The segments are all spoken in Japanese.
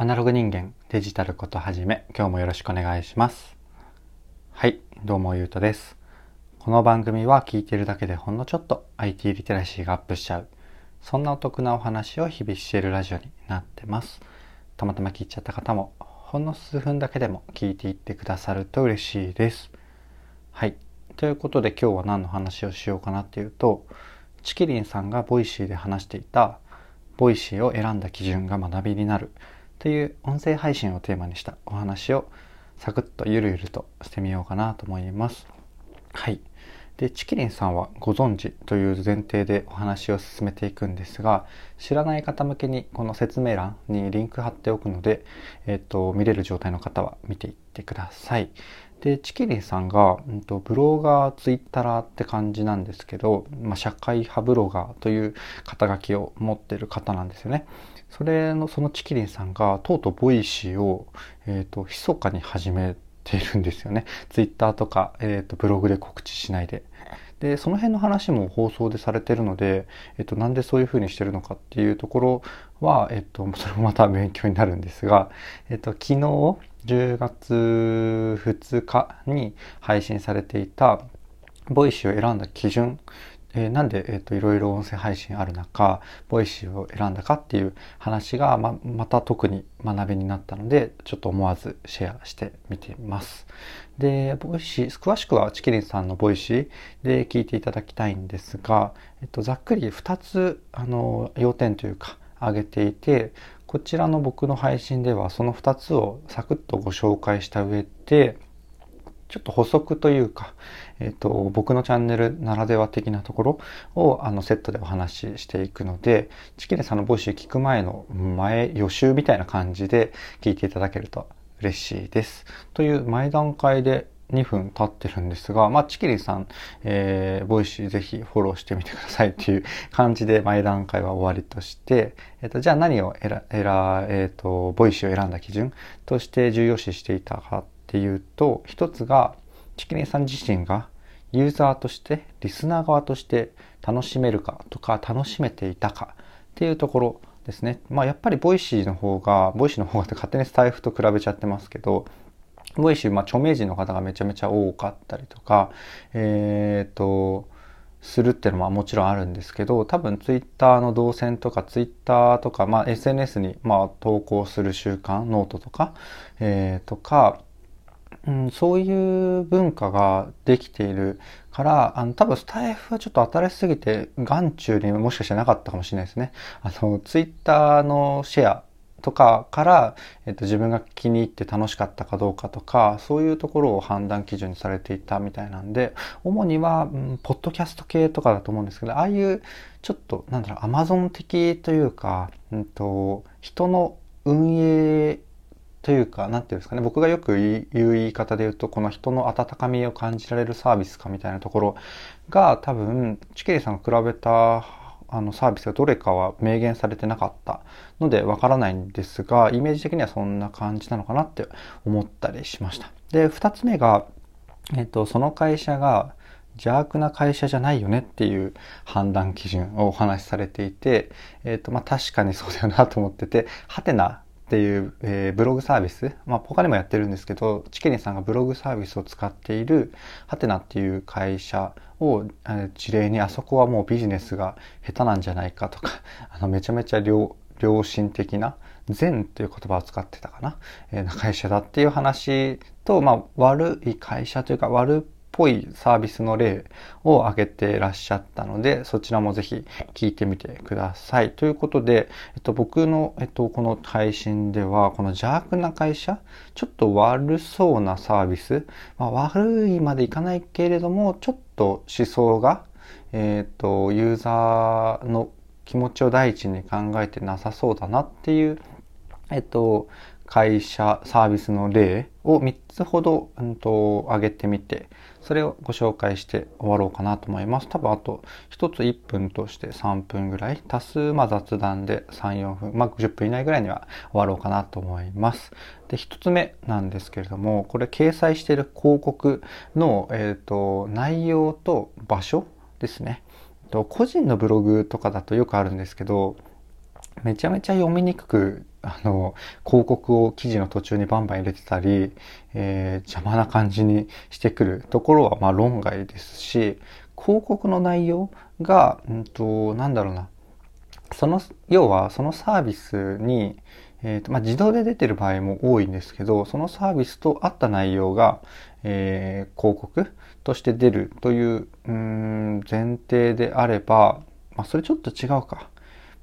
アナログ人間デジタルことはじめ今日もよろしくお願いします。はいどうもゆうとです。この番組は聞いてるだけでほんのちょっと IT リテラシーがアップしちゃう。そんなお得なお話を日々しているラジオになってます。たまたま聞いちゃった方もほんの数分だけでも聞いていってくださると嬉しいです。はいということで今日は何の話をしようかなっていうとチキリンさんが Voicy で話していたVoicy を選んだ基準が学びになる。という音声配信をテーマにしたお話をサクッとゆるゆるとしてみようかなと思います。はい。で、チキリンさんはご存知という前提でお話を進めていくんですが、知らない方向けにこの説明欄にリンク貼っておくので、えっ、と、見れる状態の方は見ていってください。で、チキリンさんが、うんと、ブロガー、ツイッターって感じなんですけど、まあ、社会派ブロガーという肩書きを持ってる方なんですよね。それのそのチキリンさんがとうとう Voicy を、えーと、密かに始めているんですよね。ツイッターとか、えーと、ブログで告知しないで。でその辺の話も放送でされてるので、えっと、なんでそういうふうにしてるのかっていうところは、えっと、それもまた勉強になるんですが、えっと、昨日10月2日に配信されていたVoicy を選んだ基準えー、なんで、えーと、いろいろ音声配信ある中 Voicy を選んだかっていう話がままた特に学びになったのでちょっと思わずシェアしてみています。で Voicy 詳しくはチキリンさんの Voicy で聞いていただきたいんですが、えっと、ざっくり2つあの要点というか挙げていてこちらの僕の配信ではその2つをサクッとご紹介した上でちょっと補足というか、えっ、と、僕のチャンネルならでは的なところをあのセットでお話ししていくので、チキリンさんの Voicy 聞く前の前予習みたいな感じで聞いていただけると嬉しいです。という前段階で2分経ってるんですが、まあ、チキリンさん、えー、 Voicy ぜひフォローしてみてくださいっていう感じで前段階は終わりとして、えっ、ー、と、じゃあ何を選、選、えっ、ー、と、 Voicy を選んだ基準として重要視していたかっていうと一つがチキリンさん自身がユーザーとしてリスナー側として楽しめるかとか楽しめていたかっていうところですね。まあやっぱり Voicy の方が、 Voicy の方が勝手にスタエフと比べちゃってますけど、 Voicy、まあ著名人の方がめちゃめちゃ多かったりとか、えっ、ー、と、するっていうのはもちろんあるんですけど多分ツイッターの動線とかツイッターとか、まあ、SNS にまあ投稿する習慣ノートとか、えー、とかうん、そういう文化ができているから、あの、多分スタイフはちょっと新しすぎて、眼中にもしかしてなかったかもしれないですね。あの、ツイッターのシェアとかから、えっと、自分が気に入って楽しかったかどうかとか、そういうところを判断基準にされていたみたいなんで、主には、うん、ポッドキャスト系とかだと思うんですけど、ああいう、ちょっと、なんだろう、アマゾン的というか、うんと、人の運営というか、なんていうんですかね、僕がよく言う言い方で言うと、この人の温かみを感じられるサービスかみたいなところが多分、チキリさんが比べたあのサービスがどれかは明言されてなかったのでわからないんですが、イメージ的にはそんな感じなのかなって思ったりしました。で、二つ目が、えっと、その会社が邪悪な会社じゃないよねっていう判断基準をお話しされていて、えっと、まあ、確かにそうだよなと思ってて、はてなっていう、えー、ブログサービス、まあ、他にもやってるんですけど、チケニさんがブログサービスを使っている、ハテナっていう会社を、えー、事例に、あそこはもうビジネスが下手なんじゃないかとか、あの、めちゃめちゃ良良心的な、善という言葉を使ってたかな、えー、会社だっていう話と、まあ、悪い会社というか、悪ぽいサービスの例を挙げてらっしゃったので、そちらもぜひ聞いてみてください。ということで、えっと、僕の、えっと、この配信では、この邪悪な会社、ちょっと悪そうなサービス、まあ、悪いまでいかないけれども、ちょっと思想が、えっと、ユーザーの気持ちを第一に考えてなさそうだなっていう、えっと、会社、サービスの例を3つほど、うんと、挙げてみて、それをご紹介して終わろうかなと思います。多分あと1つ1分として3分ぐらい、多数ま雑談で3、4分、まあ10分以内ぐらいには終わろうかなと思います。で、1つ目なんですけれども、これ掲載している広告の、えっ、ー、と、内容と場所ですね。個人のブログとかだとよくあるんですけど、めちゃめちゃ読みにくく、あの、広告を記事の途中にバンバン入れてたり、えー、邪魔な感じにしてくるところは、まあ論外ですし、広告の内容が、うんと、なんだろうな。その、要はそのサービスに、えーとまあ、自動で出てる場合も多いんですけど、そのサービスと合った内容が、えー、広告として出るといううん前提であれば、まあ、それちょっと違うか。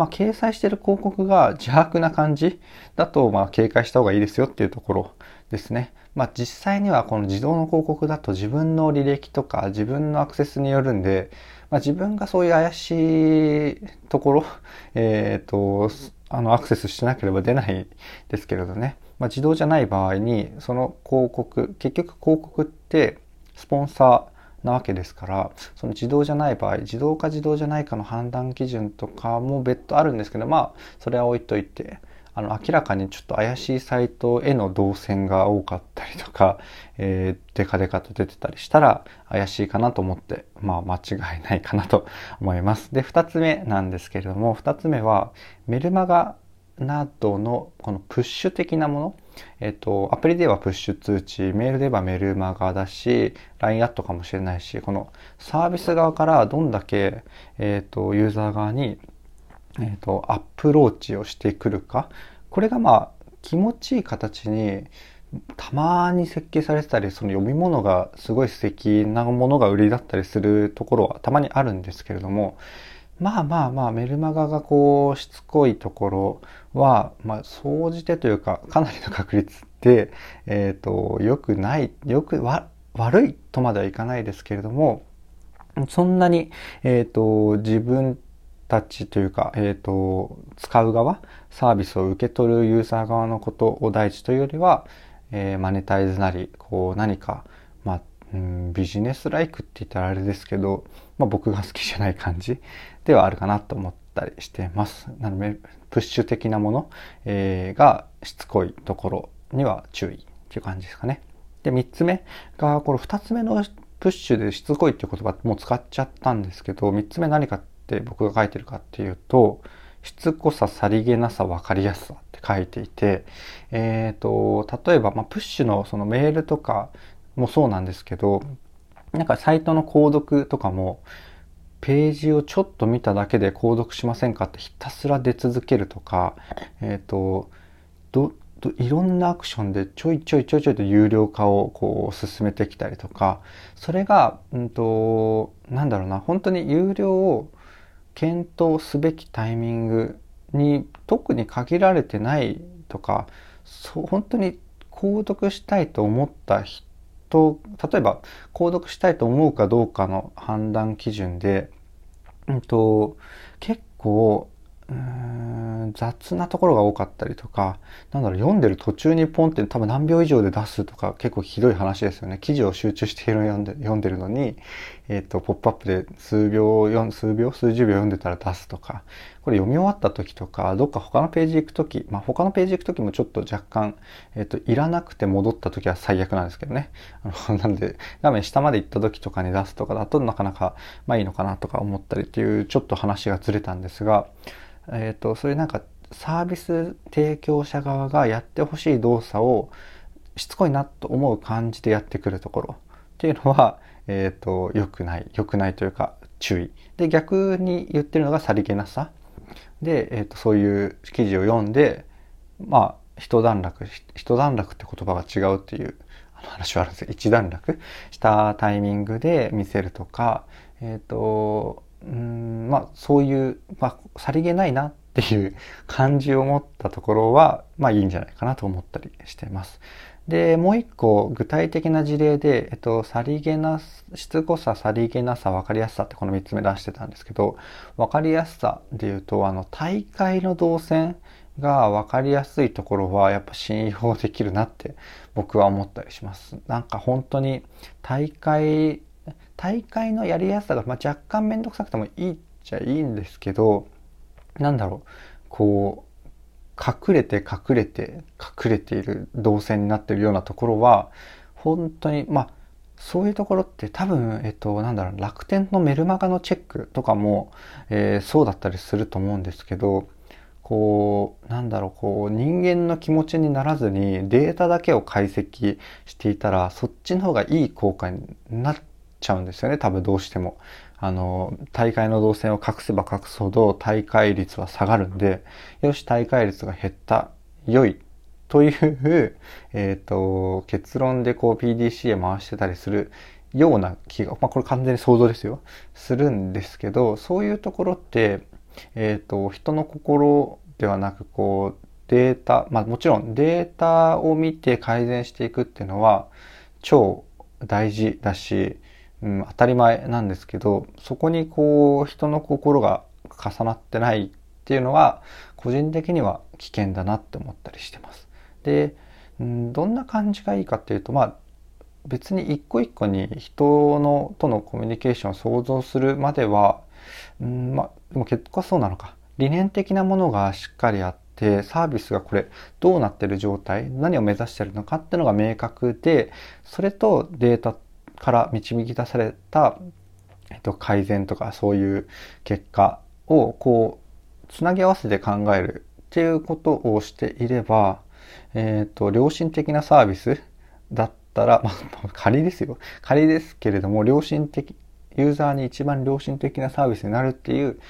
まあ、掲載してる広告が邪悪な感じだと、まあ、警戒した方がいいですよっていうところですね。まあ、実際にはこの自動の広告だと自分の履歴とか自分のアクセスによるんで、まあ、自分がそういう怪しいところ、えっ、ー、と、あの、アクセスしてなければ出ないですけれどね。まあ、自動じゃない場合に、その広告、結局広告ってスポンサーなわけですから、その自動じゃない場合、自動か自動じゃないかの判断基準とかも別途あるんですけど、まあ、それは置いといて、あの、明らかにちょっと怪しいサイトへの動線が多かったりとか、えー、デカデカと出てたりしたら怪しいかなと思って、まあ間違いないかなと思います。で、二つ目なんですけれども、二つ目はメルマガなどのこのプッシュ的なもの、えっ、と、アプリではプッシュ通知、メールではメルマガだし、LINE アットかもしれないし、このサービス側からどんだけ、えっ、と、ユーザー側に、えっ、と、アプローチをしてくるか、これがまあ、気持ちいい形に、たまに設計されてたり、その読み物がすごい素敵なものが売りだったりするところはたまにあるんですけれども、まあまあまあ、メルマガがこう、しつこいところは、まあ、総じてというか、かなりの確率で、えっ、ー、と、良くない、よく、わ、悪いとまではいかないですけれども、そんなに、えっ、ー、と、自分たちというか、えっ、ー、と、使う側、サービスを受け取るユーザー側のことを第一というよりは、えー、マネタイズなり、こう何か、まあ、うん、ビジネスライクって言ったらあれですけど、まあ僕が好きじゃない感じ。ではあるかなと思ったりしてます。なので、プッシュ的なもの、えー、がしつこいところには注意っていう感じですかね。で、三つ目が、この二つ目のプッシュでしつこいっていう言葉もう使っちゃったんですけど、三つ目何かって僕が書いてるかっていうと、しつこさ、さりげなさ、わかりやすさって書いていて、えっ、ー、と、例えば、まあ、プッシュのそのメールとかもそうなんですけど、なんかサイトの購読とかも、ページをちょっと見ただけで購読しませんかってひたすら出続けるとか、えっ、ー、と、ど、いろんなアクションでちょいちょいちょいちょいと有料化をこう進めてきたりとか、それが、うんと、なんだろうな、本当に有料を検討すべきタイミングに特に限られてないとか、そう、本当に購読したいと思った人と、例えば、購読したいと思うかどうかの判断基準で、うんと、結構、雑なところが多かったりとか、なんだろう、読んでる途中にポンって多分何秒以上で出すとか結構ひどい話ですよね。記事を集中して読んで読んでるのに、えっ、ー、と、ポップアップで数秒、数秒、数十秒読んでたら出すとか、これ読み終わった時とか、どっか他のページ行く時、まあ他のページ行く時もちょっと若干、えっ、と、いらなくて戻った時は最悪なんですけどね。あの、なんで、画面下まで行った時とかに出すとかだとなかなか、まあいいのかなとか思ったりっていう、ちょっと話がずれたんですが、えっ、と、そういうなんかサービス提供者側がやってほしい動作をしつこいなと思う感じでやってくるところっていうのは、えっ、ー、と、良くない。良くないというか、注意。で、逆に言ってるのがさりげなさ。で、え、ー、と、そういう記事を読んで、まあ、一段落、一段落って言葉が違うっていう話はあるんですよ。一段落したタイミングで見せるとか、えっ、ー、と、うんまあそういう、まあ、さりげないなっていう感じを持ったところは、まあいいんじゃないかなと思ったりしてます。で、もう一個具体的な事例で、えっと、さりげな、しつこさ、さりげなさ、わかりやすさってこの三つ目出してたんですけど、わかりやすさで言うと、あの、大会の動線がわかりやすいところはやっぱ信用できるなって僕は思ったりします。なんか本当に大会大会のやりやすさが、まあ、若干めんどくさくてもいいっちゃいいんですけど、なんだろう、こう、隠れて隠れて隠れている動線になっているようなところは、本当に、まあ、そういうところって多分、えっと、なんだろう、楽天のメルマガのチェックとかも、えー、そうだったりすると思うんですけど、こう、なんだろう、こう、人間の気持ちにならずにデータだけを解析していたら、そっちの方がいい効果になっちゃうんですよね、多分どうしても。あの、大会の動線を隠せば隠すほど大会率は下がるんで、よし、大会率が減った、良い、という、えっ、ー、と、結論でこう PDC へ回してたりするような気が、まあこれ完全に想像ですよ、するんですけど、そういうところって、えっ、ー、と、人の心ではなく、こう、データ、まあもちろんデータを見て改善していくっていうのは超大事だし、うん、当たり前なんですけど、そこにこう人の心が重なってないっていうのは個人的には危険だなって思ったりしてます。で、うん、どんな感じがいいかっていうと、まあ別に一個一個に人のとのコミュニケーションを想像するまでは、うん、まあでも結果そうなのか。理念的なものがしっかりあって、サービスがこれどうなってる状態、何を目指してるのかっていうのが明確で、それとデータから導き出された、えっと、改善とかそういう結果をこう、つなぎ合わせて考えるっていうことをしていれば、えっ、と、良心的なサービスだったら、まあ、仮ですよ。仮ですけれども、良心的、ユーザーに一番良心的なサービスになるっていう、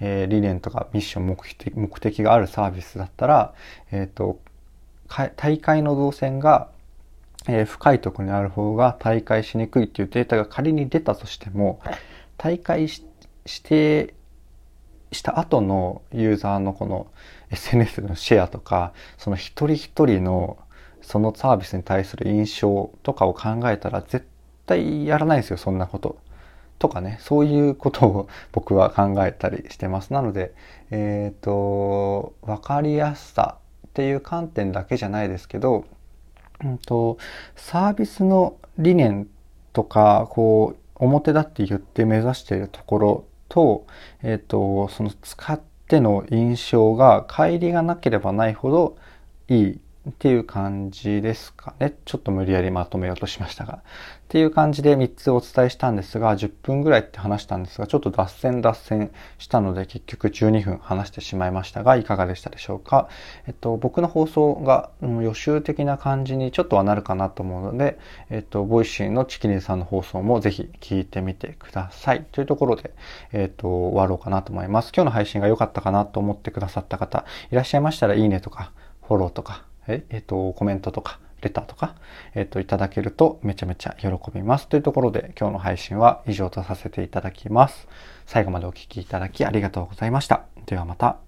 えー、理念とかミッション目的目的があるサービスだったら、えっ、ー、と、大会の動線が、えー、深いところにある方が大会しにくいっていうデータが仮に出たとしても、大会ししてした後のユーザーのこの SNS のシェアとか、その一人一人のそのサービスに対する印象とかを考えたら絶対やらないですよ、そんなこと。とかね、そういうことを僕は考えたりしてます。なので、えっ、ー、と、わかりやすさっていう観点だけじゃないですけど、うんと、サービスの理念とか、こう、表立って言って目指しているところと、えっ、ー、と、その使っての印象が乖離がなければないほどいいっていう感じですかね。ちょっと無理やりまとめようとしましたが。っていう感じで3つお伝えしたんですが、10分ぐらいって話したんですが、ちょっと脱線脱線したので結局12分話してしまいましたが、いかがでしたでしょうか。えっと、僕の放送が、うん、予習的な感じにちょっとはなるかなと思うので、えっと、 Voicy のチキリンさんの放送もぜひ聞いてみてください。というところで、えっと、終わろうかなと思います。今日の配信が良かったかなと思ってくださった方、いらっしゃいましたらいいねとか、フォローとか、ええっと、コメントとか、レターとか、えっと、いただけるとめちゃめちゃ喜びます。というところで今日の配信は以上とさせていただきます。最後までお聴きいただきありがとうございました。ではまた。